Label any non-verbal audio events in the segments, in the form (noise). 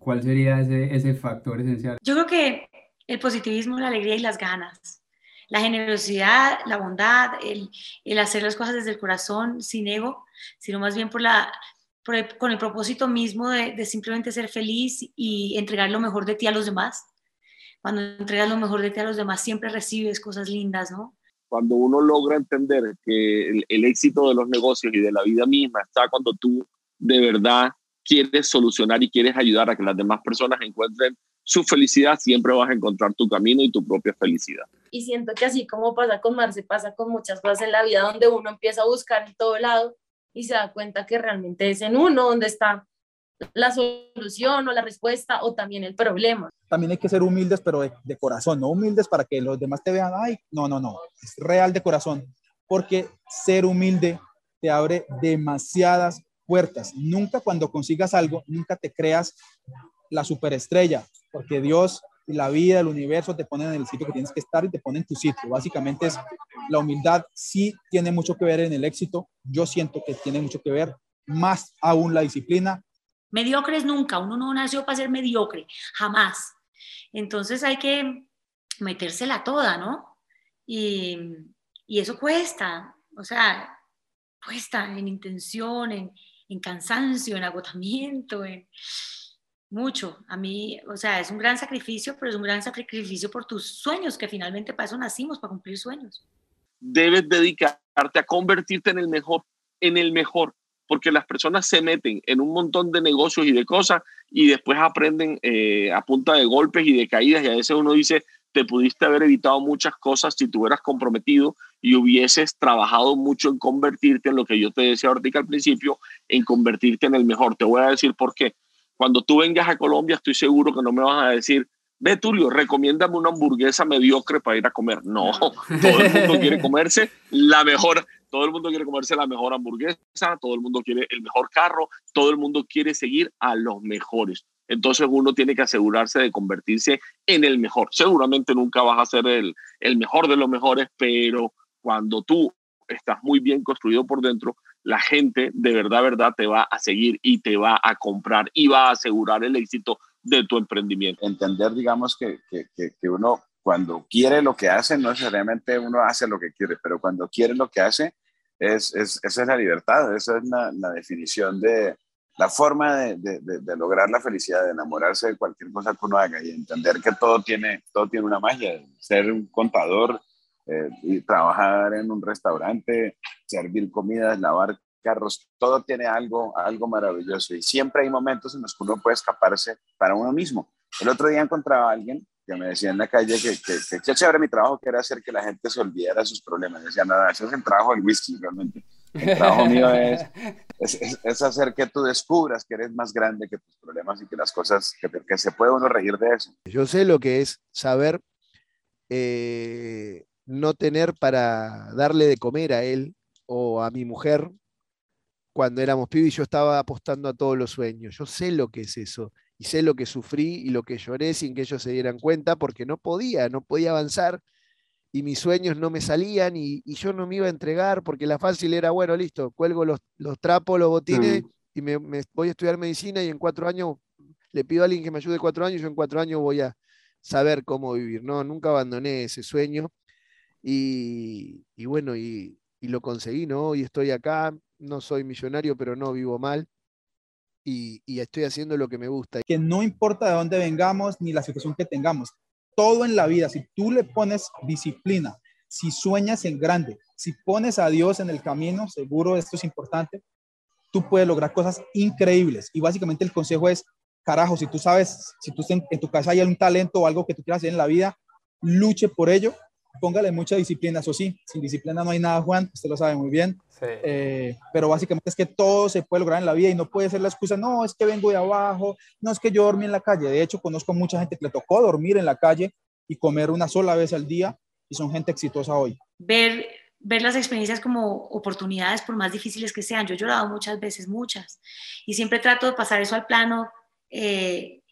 ¿Cuál sería ese, ese factor esencial? Yo creo que el positivismo, la alegría y las ganas. La generosidad, la bondad, el, el hacer las cosas desde el corazón, sin ego, sino más bien por la, con el propósito mismo de, de, simplemente ser feliz y entregar lo mejor de ti a los demás. Cuando entregas lo mejor de ti a los demás, siempre recibes cosas lindas, ¿no? Cuando uno logra entender que el, el éxito de los negocios y de la vida misma está cuando tú de verdad quieres solucionar y quieres ayudar a que las demás personas encuentren su felicidad, siempre vas a encontrar tu camino y tu propia felicidad. Y siento que así como pasa con Marce, pasa con muchas cosas en la vida donde uno empieza a buscar en todo lado y se da cuenta que realmente es en uno donde está la solución o la respuesta o también el problema. También hay que ser humildes, pero de, de, corazón, no humildes para que los demás te vean, ay, no, no, no, es real de corazón, porque ser humilde te abre demasiadas puertas. Nunca cuando consigas algo, nunca te creas la superestrella, porque Dios y la vida, el universo te ponen en el sitio que tienes que estar y te ponen en tu sitio. Básicamente es la humildad sí tiene mucho que ver en el éxito. Yo siento que tiene mucho que ver, más aún la disciplina. Mediocres nunca, uno no nació para ser mediocre, jamás. Entonces hay que metérsela toda, ¿no? Y, y eso cuesta, o sea, cuesta en intención, en, en cansancio, en agotamiento, en, mucho. A mí, o sea, es un gran sacrificio, pero es un gran sacrificio por tus sueños, que finalmente para eso nacimos, para cumplir sueños. Debes dedicarte a convertirte en el mejor, en el mejor, porque las personas se meten en un montón de negocios y de cosas y después aprenden eh, a punta de golpes y de caídas y a veces uno dice, te pudiste haber evitado muchas cosas si te hubieras comprometido y hubieses trabajado mucho en convertirte en lo que yo te decía ahorita al principio, en convertirte en el mejor. Te voy a decir por qué cuando tú vengas a Colombia, estoy seguro que no me vas a decir, ve Tulio, recomiéndame una hamburguesa mediocre para ir a comer. No, (laughs) todo el mundo quiere comerse la mejor, todo el mundo quiere comerse la mejor hamburguesa, todo el mundo quiere el mejor carro, todo el mundo quiere seguir a los mejores. Entonces uno tiene que asegurarse de convertirse en el mejor. Seguramente nunca vas a ser el, el mejor de los mejores, pero cuando tú estás muy bien construido por dentro, la gente de verdad, verdad te va a seguir y te va a comprar y va a asegurar el éxito de tu emprendimiento. Entender, digamos, que, que, que, uno cuando quiere lo que hace, no necesariamente uno hace lo que quiere, pero cuando quiere lo que hace, es, es esa es la libertad, esa es la, la definición de la forma de, de, de, lograr la felicidad, de enamorarse de cualquier cosa que uno haga y entender que todo tiene, todo tiene una magia, ser un contador, trabajar en un restaurante, servir comidas, lavar carros, todo tiene algo, algo maravilloso y siempre hay momentos en los que uno puede escaparse para uno mismo. El otro día encontraba a alguien que me decía en la calle que, que, que chévere mi trabajo, que era hacer que la gente se olvidara de sus problemas. Decía, nada, ese es el trabajo del whisky realmente. El trabajo mío es, es, es, hacer que tú descubras que eres más grande que tus problemas y que las cosas, que, que se puede uno reír de eso. Yo sé lo que es saber eh, no tener para darle de comer a él o a mi mujer cuando éramos pibes y yo estaba apostando a todos los sueños. Yo sé lo que es eso y sé lo que sufrí y lo que lloré sin que ellos se dieran cuenta porque no podía, no podía avanzar y mis sueños no me salían y, y yo no me iba a entregar porque la fácil era, bueno, listo, cuelgo los, los trapos, los botines mm. y me, me, voy a estudiar medicina y en cuatro años le pido a alguien que me ayude cuatro años y yo en cuatro años voy a saber cómo vivir. No, nunca abandoné ese sueño y, bueno, y, lo conseguí, ¿no? Y estoy acá, no soy millonario, pero no vivo mal. Y, estoy haciendo lo que me gusta. Que no importa de dónde vengamos ni la situación que tengamos, todo en la vida, si tú le pones disciplina, si sueñas en grande, si pones a Dios en el camino, seguro esto es importante, tú puedes lograr cosas increíbles. Y básicamente el consejo es, carajo, si tú sabes, si tú en, en tu casa hay un talento o algo que tú quieras hacer en la vida, luche por ello póngale mucha disciplina, eso sí, sin disciplina no hay nada, Juan, usted lo sabe muy bien. Sí. Eh, pero básicamente es que todo se puede lograr en la vida y no puede ser la excusa, no, es que vengo de abajo, no es que yo dormí en la calle. De hecho, conozco mucha gente que le tocó dormir en la calle y comer una sola vez al día y son gente exitosa hoy. Ver, ver las experiencias como oportunidades, por más difíciles que sean. Yo he llorado muchas veces, muchas, y siempre trato de pasar eso al plano, eh,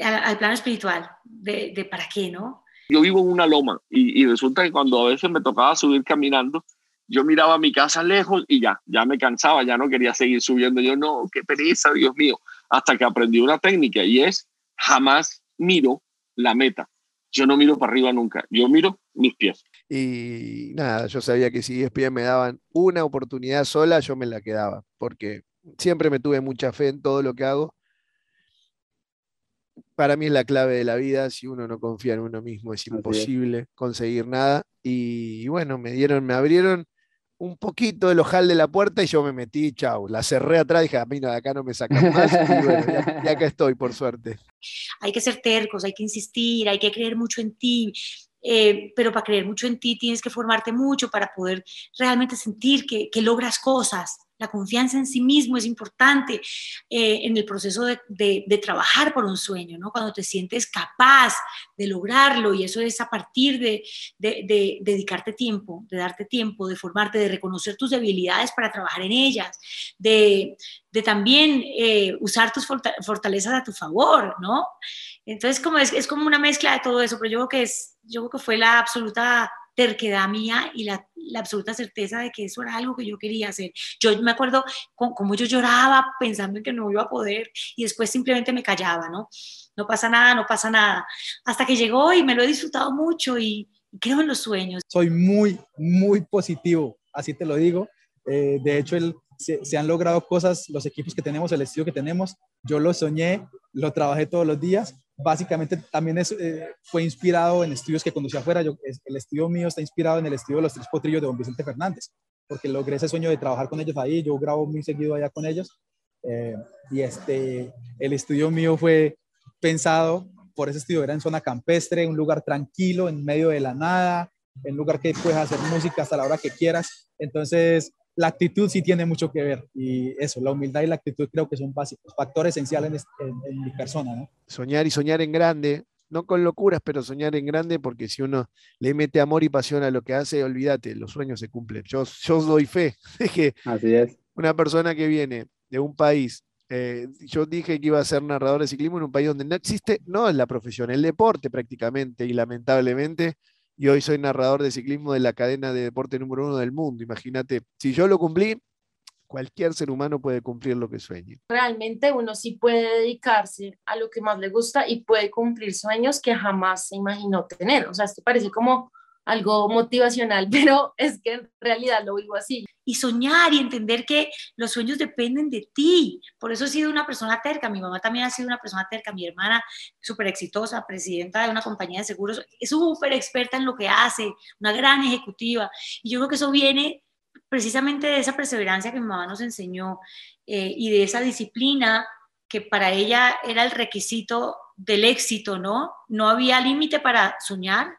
al, al, plano espiritual, de, de para qué, ¿no? Yo vivo en una loma y, resulta que cuando a veces me tocaba subir caminando, yo miraba mi casa lejos y ya, ya me cansaba, ya no quería seguir subiendo. Yo no, qué pereza, Dios mío. hasta que aprendí una técnica y es jamás miro la meta. Yo no miro para arriba nunca, yo miro mis pies. Y nada, yo sabía que si ESPN me daban una oportunidad sola, yo me la quedaba, porque siempre me tuve mucha fe en todo lo que hago. Para mí es la clave de la vida, si uno no confía en uno mismo es imposible conseguir nada. Y, bueno, me dieron, me abrieron un poquito el ojal de la puerta y yo me metí, chau, la cerré atrás, dije, a mí no, de acá no me sacan más, y bueno, ya, acá estoy, por suerte. Hay que ser tercos, hay que insistir, hay que creer mucho en ti, eh, pero para creer mucho en ti tienes que formarte mucho para poder realmente sentir que, que logras cosas. La confianza en sí mismo es importante eh, en el proceso de, trabajar por un sueño, ¿no? Cuando te sientes capaz de lograrlo y eso es a partir de, de, dedicarte tiempo, de darte tiempo, de formarte, de reconocer tus debilidades para trabajar en ellas, de, también eh, usar tus fortalezas a tu favor, ¿no? Entonces como es, es como una mezcla de todo eso, pero yo creo que es, yo creo que fue la absoluta terquedad mía y la, la, absoluta certeza de que eso era algo que yo quería hacer. Yo me acuerdo como yo lloraba pensando en que no iba a poder y después simplemente me callaba, ¿no? No pasa nada, no pasa nada. Hasta que llegó y me lo he disfrutado mucho y, creo en los sueños. Soy muy, muy positivo, así te lo digo. Eh, de hecho, el, se, se, han logrado cosas, los equipos que tenemos, el estilo que tenemos, yo lo soñé, lo trabajé todos los días básicamente también es, eh, fue inspirado en estudios que conducí afuera. Yo, el estudio mío está inspirado en el estudio de los tres potrillos de don Vicente Fernández, porque logré ese sueño de trabajar con ellos ahí. Yo grabo muy seguido allá con ellos. Eh, y este, el estudio mío fue pensado por ese estudio, era en zona campestre, un lugar tranquilo, en medio de la nada, un lugar que puedes hacer música hasta la hora que quieras. Entonces, la actitud sí tiene mucho que ver y eso, la humildad y la actitud creo que son básicos, factores esenciales en, mi persona. ¿no? Soñar y soñar en grande, no con locuras, pero soñar en grande porque si uno le mete amor y pasión a lo que hace, olvídate, los sueños se cumplen. Yo, yo doy fe (laughs) de que Así es. una persona que viene de un país, eh, yo dije que iba a ser narrador de ciclismo en un país donde no existe, no es la profesión, el deporte prácticamente y lamentablemente y hoy soy narrador de ciclismo de la cadena de deporte número uno del mundo. Imagínate, si yo lo cumplí, cualquier ser humano puede cumplir lo que sueñe. Realmente uno sí puede dedicarse a lo que más le gusta y puede cumplir sueños que jamás se imaginó tener. O sea, esto parece como algo motivacional, (laughs) pero es que en realidad lo vivo así. Y soñar y entender que los sueños dependen de ti. Por eso he sido una persona terca. Mi mamá también ha sido una persona terca. Mi hermana, súper exitosa, presidenta de una compañía de seguros, es súper experta en lo que hace, una gran ejecutiva. Y yo creo que eso viene precisamente de esa perseverancia que mi mamá nos enseñó eh, y de esa disciplina que para ella era el requisito del éxito, ¿no? No había límite para soñar,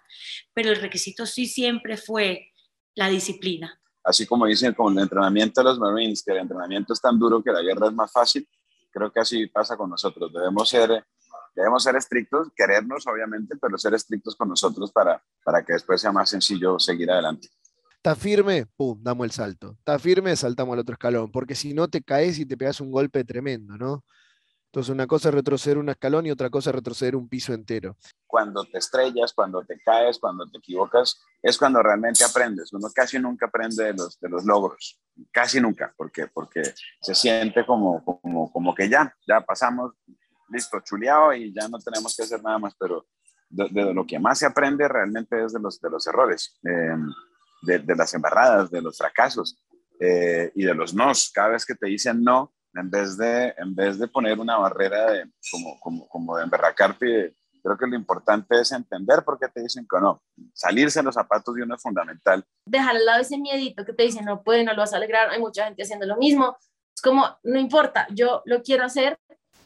pero el requisito sí siempre fue la disciplina. Así como dicen con el entrenamiento de los Marines, que el entrenamiento es tan duro que la guerra es más fácil, creo que así pasa con nosotros. Debemos ser, debemos ser estrictos, querernos obviamente, pero ser estrictos con nosotros para, para que después sea más sencillo seguir adelante. Está firme, pum, damos el salto. Está firme, saltamos al otro escalón, porque si no te caes y te pegas un golpe tremendo, ¿no? Entonces, una cosa es retroceder un escalón y otra cosa es retroceder un piso entero. Cuando te estrellas, cuando te caes, cuando te equivocas, es cuando realmente aprendes. Uno casi nunca aprende de los, de los logros, casi nunca, porque, porque se siente como, como, como que ya, ya pasamos, listo, chuleado y ya no tenemos que hacer nada más, pero de, lo que más se aprende realmente es de los, de los errores, eh, de, de, las embarradas, de los fracasos eh, y de los nos. Cada vez que te dicen no, en vez de, en vez de poner una barrera de, como, como, como de emberracarte, creo que lo importante es entender por qué te dicen que no. Salirse de los zapatos de uno es fundamental. Dejar al lado ese miedito que te dicen no puede, no lo vas a alegrar, hay mucha gente haciendo lo mismo. Es como, no importa, yo lo quiero hacer,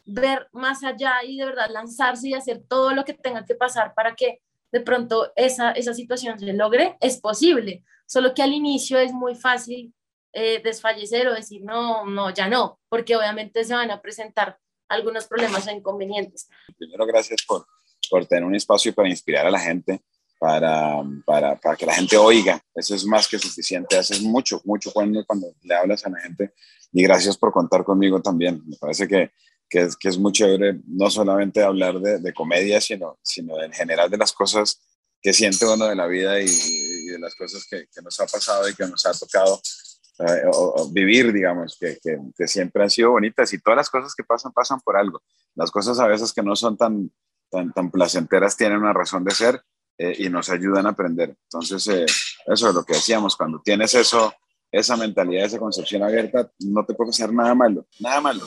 ver más allá y de verdad lanzarse y hacer todo lo que tenga que pasar para que de pronto esa, esa situación se logre, es posible. Solo que al inicio es muy fácil eh, desfallecer o decir no, no, ya no, porque obviamente se van a presentar algunos problemas o inconvenientes. Primero, gracias por, por tener un espacio para inspirar a la gente, para, para, para, que la gente oiga. Eso es más que suficiente. Haces mucho, mucho cuando, cuando le hablas a la gente. Y gracias por contar conmigo también. Me parece que, que, es, que es muy chévere no solamente hablar de, de, comedia, sino, sino en general de las cosas que siente uno de la vida y, y de las cosas que, que, nos ha pasado y que nos ha tocado eh, vivir, digamos, que, que, siempre han sido bonitas y todas las cosas que pasan, pasan por algo. Las cosas a veces que no son tan, tan, tan placenteras tienen una razón de ser eh, y nos ayudan a aprender. Entonces, eh, eso es lo que decíamos, cuando tienes eso, esa mentalidad, esa concepción abierta, no te puede hacer nada malo, nada malo.